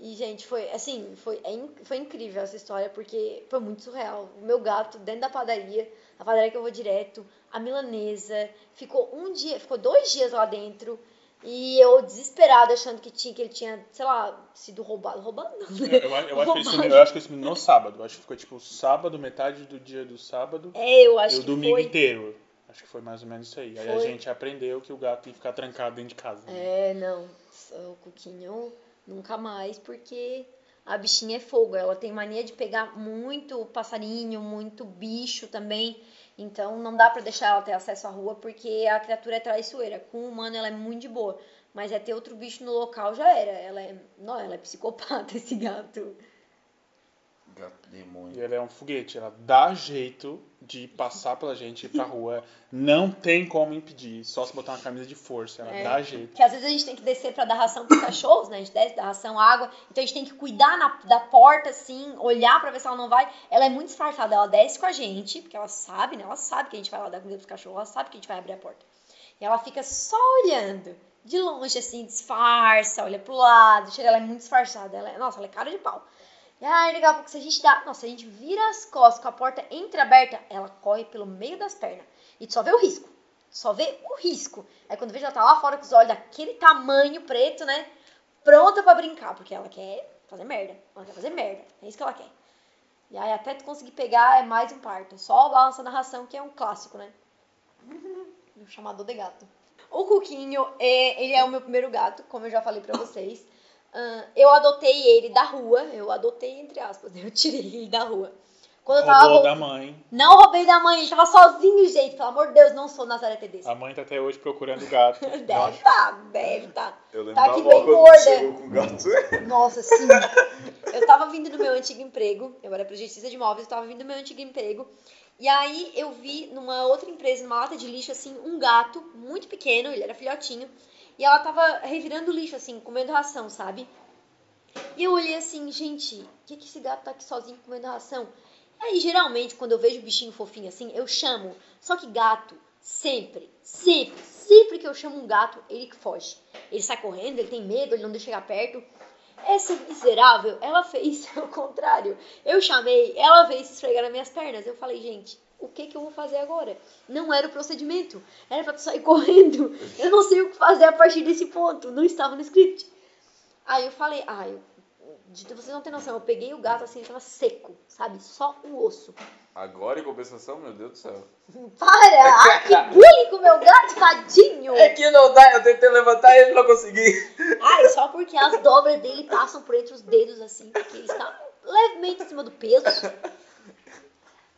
e, gente, foi assim, foi, é, foi incrível essa história, porque foi muito surreal. O meu gato dentro da padaria, a padaria que eu vou direto, a milanesa, ficou um dia, ficou dois dias lá dentro. E eu desesperada, achando que, tinha, que ele tinha, sei lá, sido roubado. Roubado não, né? Eu, eu, eu acho que ele sumiu, eu acho que ele sumiu no sábado. Eu acho que ficou tipo sábado, metade do dia do sábado É, eu e acho o que domingo foi. inteiro. Acho que foi mais ou menos isso aí. Aí a Foi. gente aprendeu que o gato que ficar trancado dentro de casa. né? É, não. O Cuquinho nunca mais, porque a bichinha é fogo. Ela tem mania de pegar muito passarinho, muito bicho também. Então não dá pra deixar ela ter acesso à rua, porque a criatura é traiçoeira. Com o humano ela é muito de boa. Mas é ter outro bicho no local já era. Ela é. Não, ela é psicopata, (laughs) esse gato. Gato E ela é um foguete, ela dá jeito de passar pela gente, ir pra rua. Não tem como impedir, só se botar uma camisa de força. Ela É. dá jeito. Que às vezes a gente tem que descer pra dar ração pros cachorros, né? A gente desce, dá ração, água. Então a gente tem que cuidar na- da porta, assim, olhar pra ver se ela não vai. Ela é muito disfarçada, ela desce com a gente, porque ela sabe, né? Ela sabe que a gente vai lá dar comida pros cachorros, ela sabe que a gente vai abrir a porta. E ela fica só olhando, de longe, assim, disfarça, olha pro lado. Chega, ela é muito disfarçada. Ela é, nossa, ela é cara de pau. E aí, daqui a pouco, se a gente dá. Nossa, a gente vira as costas com a porta entreaberta, ela corre pelo meio das pernas. E tu só vê o risco. Só vê o risco. Aí quando vejo ela tá lá fora com os olhos daquele tamanho preto, né? Pronta pra brincar, porque ela quer fazer merda. Ela quer fazer merda. É isso que ela quer. E aí até tu conseguir pegar é mais um parto. Só balança na ração, que é um clássico, né? (laughs) o chamador de gato. O Cuquinho, é, ele é o meu primeiro gato, como eu já falei pra vocês. Ahn, eu adotei ele da rua. Eu adotei, entre aspas, eu tirei ele da rua. Quando eu tava Roubou da mãe. Não roubei da mãe, ele tava sozinho, gente. Pelo amor de Deus, não sou Nazaré Tedesco. A mãe tá até hoje procurando o gato. (laughs) Deve tá, deve tá. Eu lembro Tá aqui bem gorda. com gato. (laughs) Nossa, sim. Eu tava vindo do meu antigo emprego, eu era projetista de imóveis, eu tava vindo do meu antigo emprego. E aí eu vi numa outra empresa, numa lata de lixo, assim, um gato muito pequeno, ele era filhotinho. E ela tava revirando lixo, assim, comendo ração, sabe? E eu olhei assim, gente, o que, que esse gato tá aqui sozinho comendo ração? Aí, geralmente, quando eu vejo bichinho fofinho assim, eu chamo. Só que gato, sempre, sempre, sempre que eu chamo um gato, ele que foge. Ele sai correndo, ele tem medo, ele não deixa chegar perto. Essa miserável, ela fez (laughs) o contrário. Eu chamei, ela veio se esfregar nas minhas pernas. Eu falei, gente, o que que eu vou fazer agora? Não era o procedimento. Era pra tu sair (laughs) correndo. Eu não sei o que fazer a partir desse ponto. Não estava no script. Aí eu falei, ah, eu, vocês não têm noção, eu peguei o gato assim, ele tava seco, sabe? Só o osso. Agora, em compensação, meu Deus do céu. Para! (laughs) Ai, que bullying com o meu gato, tadinho! É que não dá, eu tentei levantar e não consegui. Ai, só porque as dobras dele passam por entre os dedos, assim, porque ele está levemente acima do peso.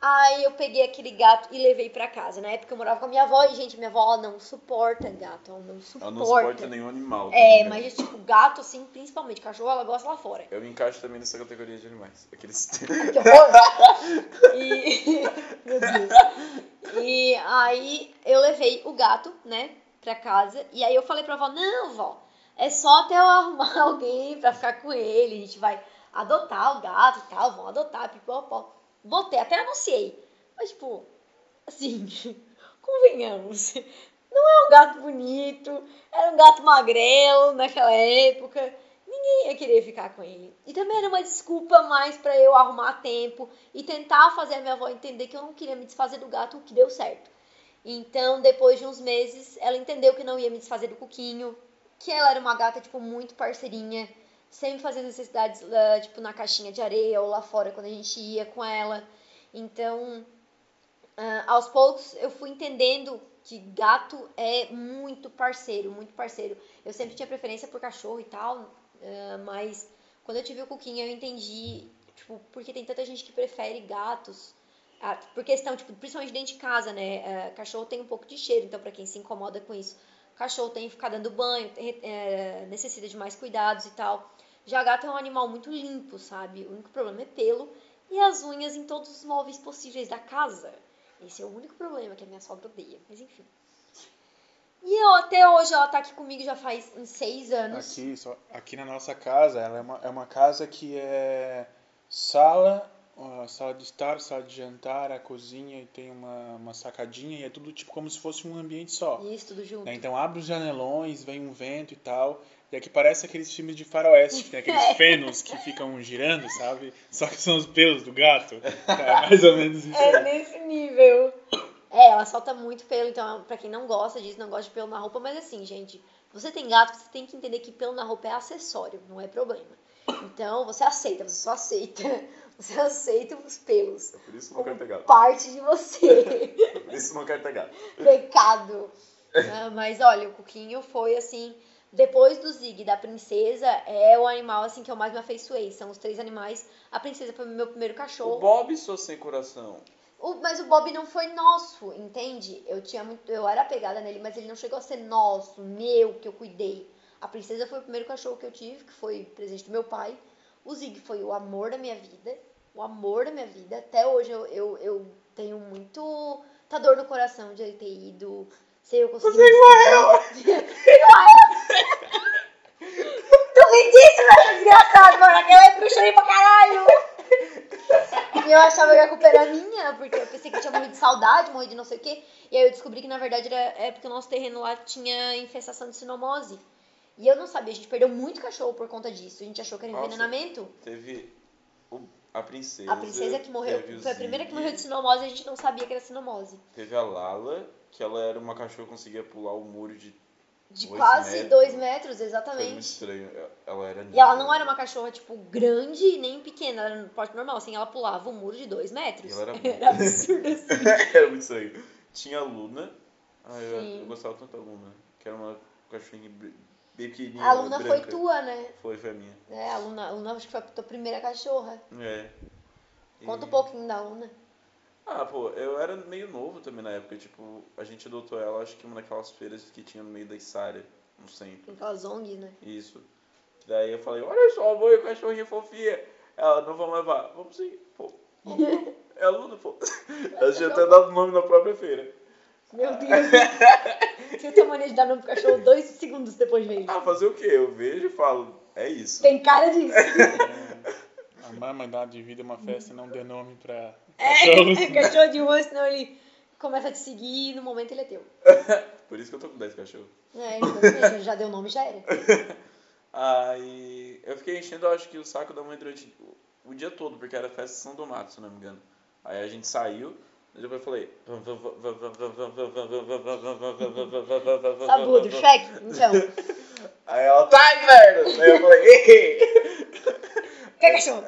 Aí eu peguei aquele gato e levei pra casa. Na época eu morava com a minha avó e, gente, minha avó não suporta gato, ela não suporta. Ela não suporta nenhum animal. É, também, né? mas tipo, gato, assim, principalmente, cachorro, ela gosta lá fora. Eu me encaixo também nessa categoria de animais. Aqueles. (laughs) (laughs) Que horror! E... (laughs) Meu Deus. E aí eu levei o gato, né, pra casa. E aí eu falei pra avó, não, vó, é só até eu arrumar alguém pra ficar com ele. A gente vai adotar o gato e tal, vão adotar, pipopó. Botei, até anunciei. Mas, tipo, assim, (laughs) convenhamos. Não é um gato bonito, era um gato magrelo naquela época. Ninguém ia querer ficar com ele. E também era uma desculpa mais pra eu arrumar tempo e tentar fazer a minha avó entender que eu não queria me desfazer do gato, o que deu certo. Então, depois de uns meses, ela entendeu que não ia me desfazer do Cuquinho, que ela era uma gata, tipo, muito parceirinha, sempre fazendo necessidades, lá, tipo, na caixinha de areia ou lá fora quando a gente ia com ela. Então, ah, aos poucos, eu fui entendendo que gato é muito parceiro, muito parceiro. Eu sempre tinha preferência por cachorro e tal, ah, mas quando eu tive o Cuquinho, eu entendi, tipo, porque tem tanta gente que prefere gatos. Ah, por questão, tipo, principalmente dentro de casa, né? Cachorro tem um pouco de cheiro, então pra quem se incomoda com isso, cachorro tem que ficar dando banho, é, necessita de mais cuidados e tal. Já gato é um animal muito limpo, sabe? O único problema é pelo e as unhas em todos os móveis possíveis da casa. Esse é o único problema que a minha sogra odeia, mas enfim. E eu, até hoje ela tá aqui comigo já faz uns seis anos. Aqui, só, aqui na nossa casa, ela é uma, é uma casa que é sala, a sala de estar, sala de jantar, a cozinha e tem uma, uma sacadinha e é tudo tipo como se fosse um ambiente só. Isso, tudo junto. né? Então abre os janelões, vem um vento e tal. E aqui parece aqueles filmes de faroeste, que tem aqueles (laughs) fenos que ficam girando, sabe? Só que são os pelos do gato. É mais ou menos isso. É nesse nível. É, ela solta muito pelo, então, pra quem não gosta disso, não gosta de pelo na roupa, mas assim, gente, você tem gato, você tem que entender que pelo na roupa é acessório, não é problema. Então, você aceita, você só aceita. Você aceita os pelos É Por isso não quero ter gato. parte de você. (laughs) Por isso não quero ter gato. Pecado. Ah, mas olha, o Cuquinho foi assim. Depois do Zig da princesa, é o animal assim que eu mais me afeiçoei. São os três animais. A princesa foi meu primeiro O cachorro. Bob sou sem coração. O- mas o Bob não foi nosso, entende? Eu tinha muito, eu era apegada nele, mas ele não chegou a ser nosso, meu, que eu cuidei. A princesa foi o primeiro cachorro que eu tive, que foi presente do meu pai. O Zig foi o amor da minha vida, o amor da minha vida. Até hoje eu, eu, eu tenho muito tá dor no coração de ele ter ido. Se eu conseguir. Você morreu! (laughs) Tu meu desgraçado, mano. Aquela eu chorei pra caralho. E eu achava que a culpa era minha, porque eu pensei que tinha morrido de saudade, morrido de não sei o quê. E aí eu descobri que na verdade era é porque o nosso terreno lá tinha infestação de sinomose. E eu não sabia, a gente perdeu muito cachorro por conta disso. A gente achou que era Nossa. envenenamento. Teve o- a princesa. A princesa que morreu, foi a primeira que morreu de sinomose e a gente não sabia que era sinomose. Teve a Lala, que ela era uma cachorra que conseguia pular o muro de. De quase metros. dois metros, Foi muito exatamente. estranho. Ela era E ela não era uma cachorra, tipo, grande nem pequena, ela era no porte normal, assim, ela pulava o muro de dois metros. E ela era (laughs) era absurdo assim. (laughs) era muito estranho. Tinha a Luna. Ai, eu, eu gostava tanto da Luna. Que era uma cachorrinha pequenininha. A Luna foi tua, né? Foi, foi a minha. É, a Luna, a Luna acho que foi a tua primeira cachorra. É. Conta E- um pouquinho da Luna. Ah, pô, eu era meio novo também na época. Tipo, a gente adotou ela, acho que uma daquelas feiras que tinha no meio da Issária, no centro. Aquelas ONGs, né? Isso. Daí eu falei, olha só, mãe, o cachorrinho fofinha. Ela, não vamos levar. Vamos sim, pô. Vamos, vamos. É a Luna, pô. (laughs) Ela tinha até dado nome na própria feira. Meu Deus. Você tem mania de dar nome pro cachorro dois segundos depois de ver ele. Ah, fazer o quê? Eu vejo e falo, é isso. Tem cara disso. A mama dá de vida uma festa e não dê nome pra É, cachorros. (laughs) é cachorro de rua, senão ele começa a te seguir e no momento ele é teu. (laughs) Por isso que eu tô com 10 cachorros. É, exatamente. Já deu nome, já era. (laughs) Aí eu fiquei enchendo, eu acho que o saco da mãe durante o- o dia todo, porque era festa de São Donato, se não me engano. Aí a gente saiu, depois eu falei. Sabudo, Shrek? Então. Aí ela, tá, inverno! Aí eu falei, ei! Quer cachorro?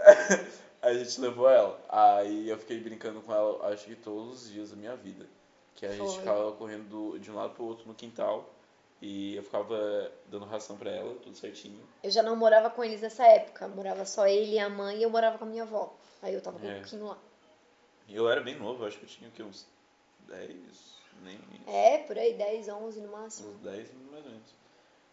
Aí a gente levou ela. Aí eu fiquei brincando com ela, acho que todos os dias da minha vida. Que a gente Foi. ficava correndo do- de um lado pro outro no quintal. E eu ficava dando ração pra ela, tudo certinho. Eu já não morava com eles nessa época. Morava só ele e a mãe e eu morava com a minha avó. Aí eu tava com É. um pouquinho lá. E eu era bem novo, acho que eu tinha o quê? Uns 10, nem isso. É, por aí, 10, 11 no máximo. Uns 10 mais ou menos.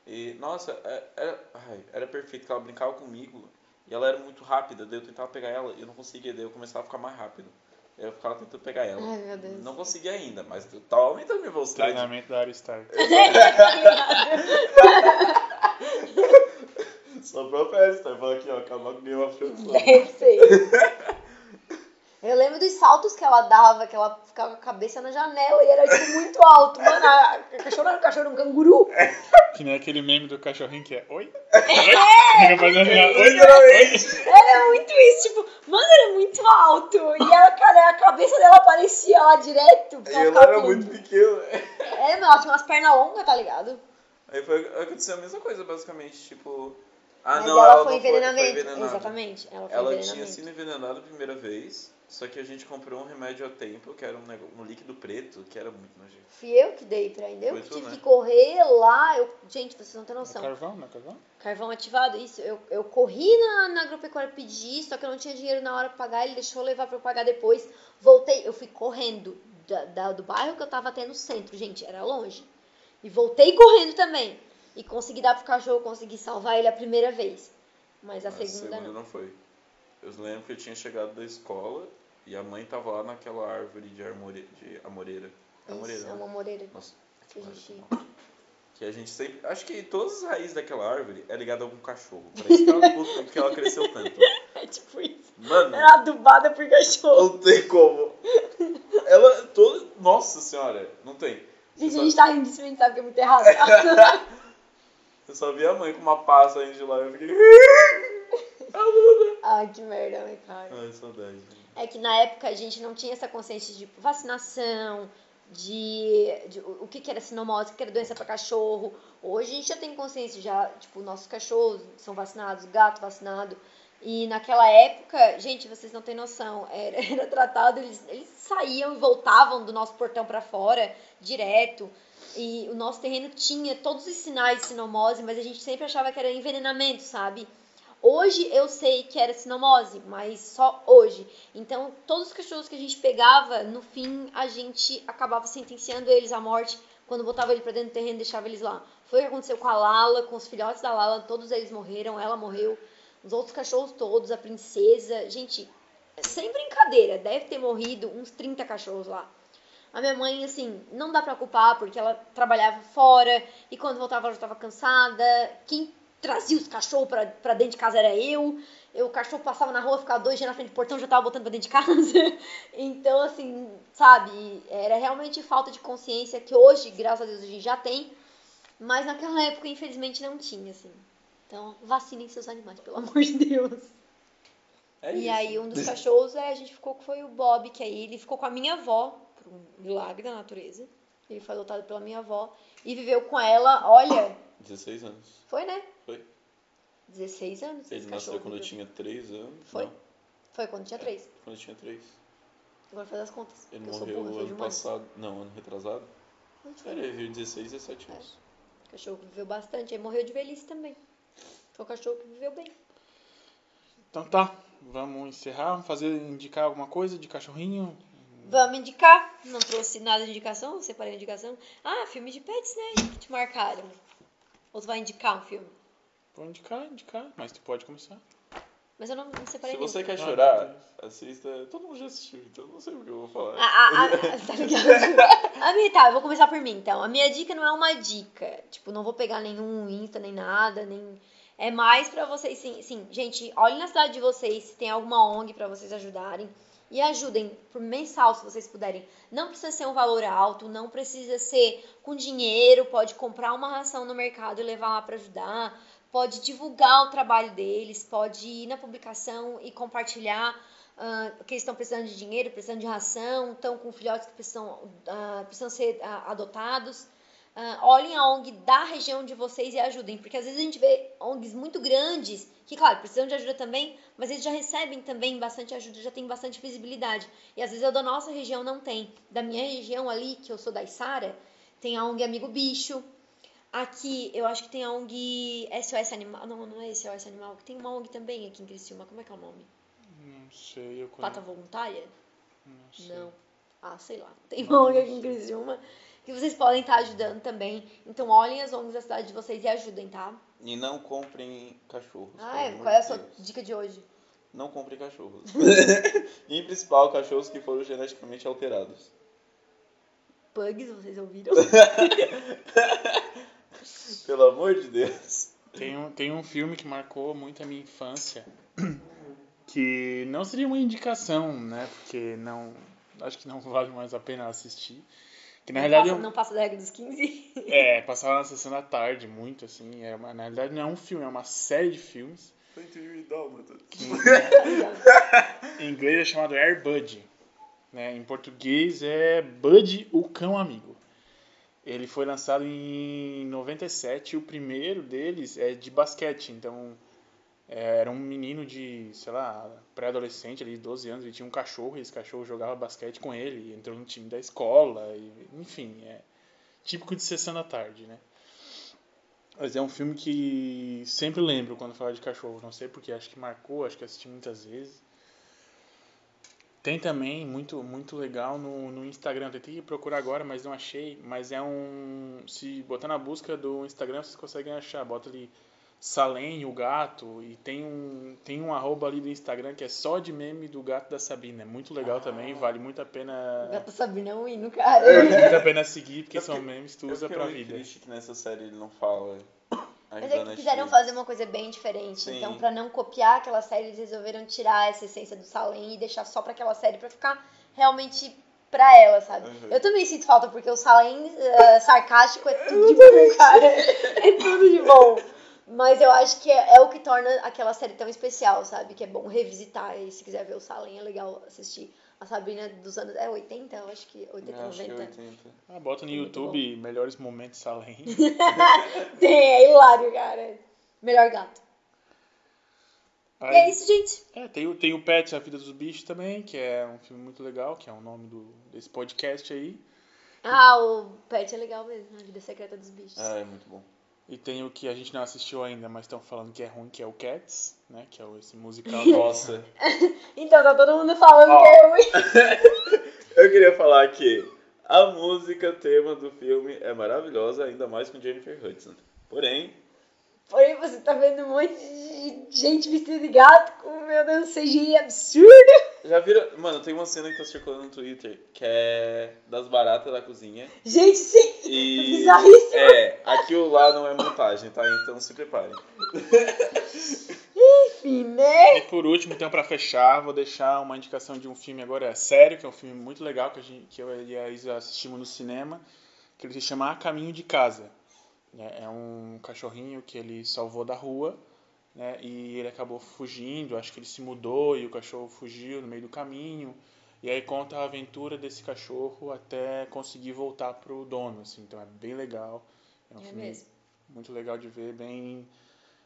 E, nossa, é- era, ai, era perfeito, que ela brincava comigo. E ela era muito rápida, daí eu tentava pegar ela e eu não conseguia, daí eu começava a ficar mais rápido. Aí eu ficava tentando pegar ela. Ai, meu Deus. Não conseguia ainda, mas eu tava aumentando minha velocidade. Treinamento da área Stark. (laughs) Só pra festa, falando aqui, ó, acabar com of Thrones. Deve ser. Eu lembro dos saltos que ela dava, que ela ficava com a cabeça na janela e era tipo muito alto. Mano, a cachorro era um cachorro, um canguru. (laughs) Que nem aquele meme do cachorrinho que é Oi? É! Oi? Assim, Oi? Literalmente. Era muito isso, tipo, mano, era muito alto. E ela, cara, a cabeça dela aparecia lá direto. porque E ela era muito pequena. É, mas ela tinha umas pernas longas, tá ligado? Aí foi, aconteceu a mesma coisa, basicamente, tipo... Ah, mas não, ela, ela foi não envenenamento. foi envenenada. Exatamente. Ela foi Ela tinha sido envenenada a primeira vez, só que a gente comprou um remédio a tempo, que era um, nego- um líquido preto, que era muito nojento. Fui eu que dei pra ainda. Eu Foi que tu, tive né? que correr lá. Eu... Gente, vocês não têm noção. Carvão, não é carvão? Carvão ativado, isso. Eu, eu corri na, na agropecuária pedir, só que eu não tinha dinheiro na hora pra pagar. Ele deixou eu levar pra eu pagar depois. Voltei, eu fui correndo da, da- do bairro que eu tava até no centro, gente, era longe. E voltei correndo também. E consegui dar pro cachorro, consegui salvar ele a primeira vez. Mas a Mas segunda não. não foi. Eu lembro que eu tinha chegado da escola e a mãe tava lá naquela árvore de, armore, de amoreira. Amoreira, Isso, é né? uma moreira. Nossa, Que a gente... que a gente sempre. Acho que todas as raízes daquela árvore é ligada a algum cachorro. Isso que ela, que ela cresceu tanto. (laughs) É tipo isso. Mano, Era adubada por cachorro. não tem como. Ela toda. Nossa senhora, não tem. Gente, a gente tá rindo disso, a gente sabe que é muito errado. (laughs) eu só vi a mãe com uma pasta saindo de lá e eu fiquei. (laughs) Ai, que merda, né, cara? Ai, saudade. É que na época a gente não tinha essa consciência de vacinação, de, de o que, que era sinomose, o que que era doença para cachorro. Hoje a gente já tem consciência, já, tipo, nossos cachorros são vacinados, gato vacinado. E naquela época, gente, vocês não têm noção, (laughs) era, era tratado, eles, eles saíam e voltavam do nosso portão para fora, direto. E o nosso terreno tinha todos os sinais de sinomose, mas a gente sempre achava que era envenenamento, sabe? Hoje eu sei que era sinomose, mas só hoje. Então, todos os cachorros que a gente pegava, no fim, a gente acabava sentenciando eles à morte quando botava ele pra dentro do terreno e deixava eles lá. Foi o que aconteceu com a Lala, com os filhotes da Lala, todos eles morreram, ela morreu, os outros cachorros todos, a princesa. Gente, sem brincadeira, deve ter morrido uns 30 cachorros lá. A minha mãe, assim, não dá pra culpar, porque ela trabalhava fora e quando voltava ela já estava cansada. Quem trazia os cachorros pra, pra dentro de casa era eu. eu. O cachorro passava na rua, ficava dois dias na frente do portão, já tava botando pra dentro de casa. (laughs) então, assim, sabe, era realmente falta de consciência que hoje, graças a Deus, a gente já tem. Mas naquela época, infelizmente, não tinha, assim. Então, vacinem seus animais, pelo amor de Deus. É E isso. aí, um dos cachorros, é, a gente ficou que foi o Bob, que aí ele ficou com a minha avó, por um milagre da natureza. Ele foi adotado pela minha avó e viveu com ela, olha, 16 anos. foi, né? Foi. 16 anos. Ele nasceu quando eu viveu. tinha 3 anos. Foi? Não, Foi quando tinha 3. quando eu tinha 3. Agora faz as contas. Ele morreu burra, ano passado. Não, ano retrasado. Ele veio 16, 17 É. anos. O cachorro que viveu bastante, aí morreu de velhice também. Foi um cachorro que viveu bem. Então tá, vamos encerrar, vamos fazer, indicar alguma coisa de cachorrinho. Vamos indicar. Não trouxe nada de indicação, separei a indicação. Ah, filme de pets, né? Que te marcaram. Ou tu vai indicar um filme? Vou indicar, indicar, mas tu pode começar. Mas eu não, não separei Se nenhum. você quer Ah, chorar, assista. Todo mundo já assistiu, então não sei o que eu vou falar. A, a, a, tá ligado? (laughs) A minha, tá, eu vou começar por mim, então. A minha dica não é uma dica. Tipo, não vou pegar nenhum Insta, nem nada, nem... É mais pra vocês, sim, sim. Gente, olhem na cidade de vocês se tem alguma ONG pra vocês ajudarem. E ajudem por mensal, se vocês puderem. Não precisa ser um valor alto, não precisa ser com dinheiro. Pode comprar uma ração no mercado e levar lá pra ajudar. Pode divulgar o trabalho deles, pode ir na publicação e compartilhar ah, que eles estão precisando de dinheiro, precisando de ração, estão com filhotes que precisam, ah, precisam ser ah, adotados. Ah, olhem a ONG da região de vocês e ajudem, porque às vezes a gente vê ONGs muito grandes, que claro, precisam de ajuda também, mas eles já recebem também bastante ajuda, já tem bastante visibilidade. E às vezes a da nossa região não tem. Da minha região ali, que eu sou da Isara, tem a ONG Amigo Bicho. Aqui, eu acho que tem a ONG SOS Animal. Não, não é SOS Animal. Tem uma ONG também aqui em Criciúma. Como é que é o nome? Não sei, eu conheço. Pata Voluntária? Não sei. Não. Ah, sei lá. Tem uma ONG aqui em Criciúma que vocês podem estar ajudando também. Então, olhem as ONGs da cidade de vocês e ajudem, tá? E não comprem cachorros. Ah, é. Qual é a sua Deus. dica de hoje? Não comprem cachorros. e (laughs) em principal, cachorros que foram geneticamente alterados. Pugs, vocês ouviram? (laughs) Pelo amor de Deus. Tem um, tem um filme que marcou muito a minha infância, (clears throat) que não seria uma indicação, né? Porque não. Acho que não vale mais a pena assistir. Que na não, realidade é passa, não passa da regra dos 15? (laughs) É, passava na sessão da tarde, muito assim. É uma, na realidade não é um filme, é uma série de filmes. Que (laughs) em inglês é chamado Air Bud. Né? Em português é Bud, o cão amigo. Ele foi lançado em 97 e o primeiro deles é de basquete. Então era um menino de, sei lá, pré-adolescente, ali, 12 anos, ele tinha um cachorro e esse cachorro jogava basquete com ele, entrou no time da escola, e, enfim, é típico de sessão da tarde, né? Mas é um filme que sempre lembro quando falo de cachorro, não sei porque, acho que marcou, acho que assisti muitas vezes. Tem também, muito, muito legal, no, no Instagram, tentei procurar agora, mas não achei, mas é um, se botar na busca do Instagram, vocês conseguem achar, bota ali Salem, o gato, e tem um, tem um arroba ali do Instagram que é só de meme do gato da Sabina. É muito legal também, vale muito a pena. Gata Sabina é um hino, (laughs) cara. Vale muito a pena seguir, porque Eu são fiquei- memes que tu Eu usa pra vida. triste que nessa série ele não fala. Mas é da que quiseram fazer uma coisa bem diferente. Sim. Então, pra não copiar aquela série, eles resolveram tirar essa essência do Salem e deixar só pra aquela série pra ficar realmente pra ela, sabe? Uhum. Eu também sinto falta, porque o Salem eh, sarcástico é tudo de bom, cara. (laughs) É tudo de bom. Mas eu acho que é, é o que torna aquela série tão especial, sabe? Que é bom revisitar. E se quiser ver o Salem, é legal assistir. A Sabrina dos anos. É 80? Eu acho que 80, Eu acho que é 90. 80. Ah, bota no É YouTube melhores momentos além. (laughs) Tem, é hilário, cara. Melhor gato. E é isso, gente. É, tem, o- tem o Pets, A Vida dos Bichos também, que é um filme muito legal, que é o nome do, desse podcast aí. Ah, o Pet é legal mesmo, a vida secreta dos bichos. Ah, é muito bom. E tem o que a gente não assistiu ainda, mas estão falando que é ruim, que é o Cats, né? Que é o- esse musical. (laughs) Nossa. Então, tá todo mundo falando Ó. que é ruim. (laughs) Eu queria falar que a música tema do filme é maravilhosa, ainda mais com Jennifer Hudson. Porém, Porém, você tá vendo um monte de gente vestida de gato com, meu Deus, CGI absurdo. já viram. Mano, tem uma cena que tá circulando no Twitter que é das baratas da cozinha. Gente, sim. E. (laughs) Bizarríssimo. É, aquilo lá não é montagem, tá? Então se preparem. Enfim, né? E por último, então, pra fechar, vou deixar uma indicação de um filme agora, é sério, que é um filme muito legal, que, a gente, que eu e a Isa assistimos no cinema, que ele se chama A Caminho de Casa. Né? É um cachorrinho que ele salvou da rua, né? E ele acabou fugindo, acho que ele se mudou e o cachorro fugiu no meio do caminho. E aí conta a aventura desse cachorro até conseguir voltar pro dono, assim. Então é bem legal. É um É filme mesmo. muito legal de ver, bem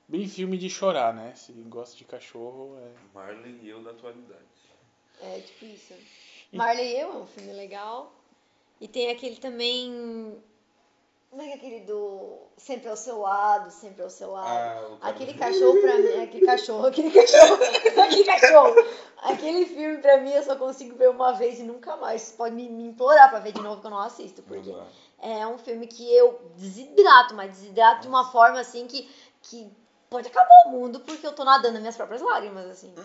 bem filme de chorar, né? Se gosta de cachorro, é Marley e eu da atualidade. É, tipo isso. Marley e Eu é um filme legal. E tem aquele também. Como é que é aquele do Sempre ao seu lado, sempre ao seu lado? Ah, Aquele cachorro pra mim, aquele cachorro, aquele cachorro, (laughs) aquele cachorro. Aquele filme pra mim eu só consigo ver uma vez e nunca mais. Você pode me, me implorar pra ver de novo que eu não assisto, porque Não é um filme que eu desidrato, mas desidrato de uma forma assim que, que pode acabar o mundo porque eu tô nadando nas minhas próprias lágrimas, assim.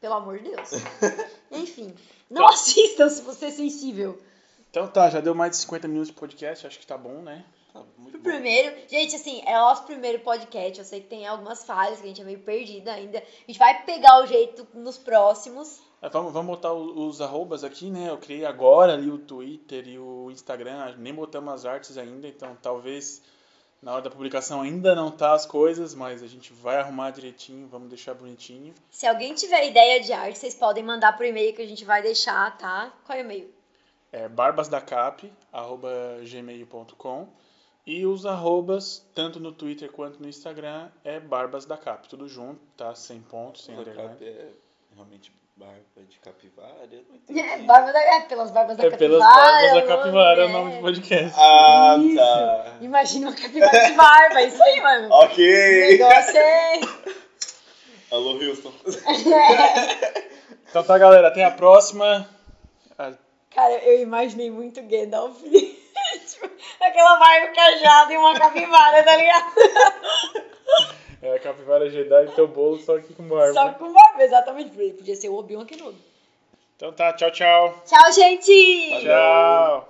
Pelo amor de Deus. (laughs) Enfim, não assistam se você é sensível. Então tá, já deu mais de 50 minutos de podcast, acho que tá bom, né? Tá muito O bom. primeiro, gente, assim, é o nosso primeiro podcast. Eu sei que tem algumas falhas, que a gente é meio perdida ainda. A gente vai pegar o jeito nos próximos. É, vamos, vamos botar o- os arrobas aqui, né? Eu criei agora ali o Twitter e o Instagram, nem botamos as artes ainda, então talvez na hora da publicação ainda não tá as coisas, mas a gente vai arrumar direitinho, vamos deixar bonitinho. Se alguém tiver ideia de arte, vocês podem mandar por e-mail que a gente vai deixar, tá? Qual é o e-mail? É barbasdacap, arroba gmail.com e os arrobas, tanto no Twitter quanto no Instagram, é barbasdacap, tudo junto, tá? Sem pontos, sem O underline. cap é realmente barba de capivara? Eu não entendi. É, barba da, é pelas barbas da É capivara. pelas barbas da o capivara, é o nome, é. do podcast. Ah, Isso. tá. Imagina uma capivara de barba, é isso aí, mano. O Ok. negócio é. (laughs) Alô, Houston. Então tá, galera, até a próxima. Ah, Cara, eu imaginei muito Gandalf. (laughs) aquela barba cajada e uma capivara, tá ligado? É a capivara Jedi do teu bolo, só aqui com barba. Só com barba, exatamente. Podia ser o Obi-Wan Kenobi. Então tá, tchau, tchau. Tchau, gente! Tchau.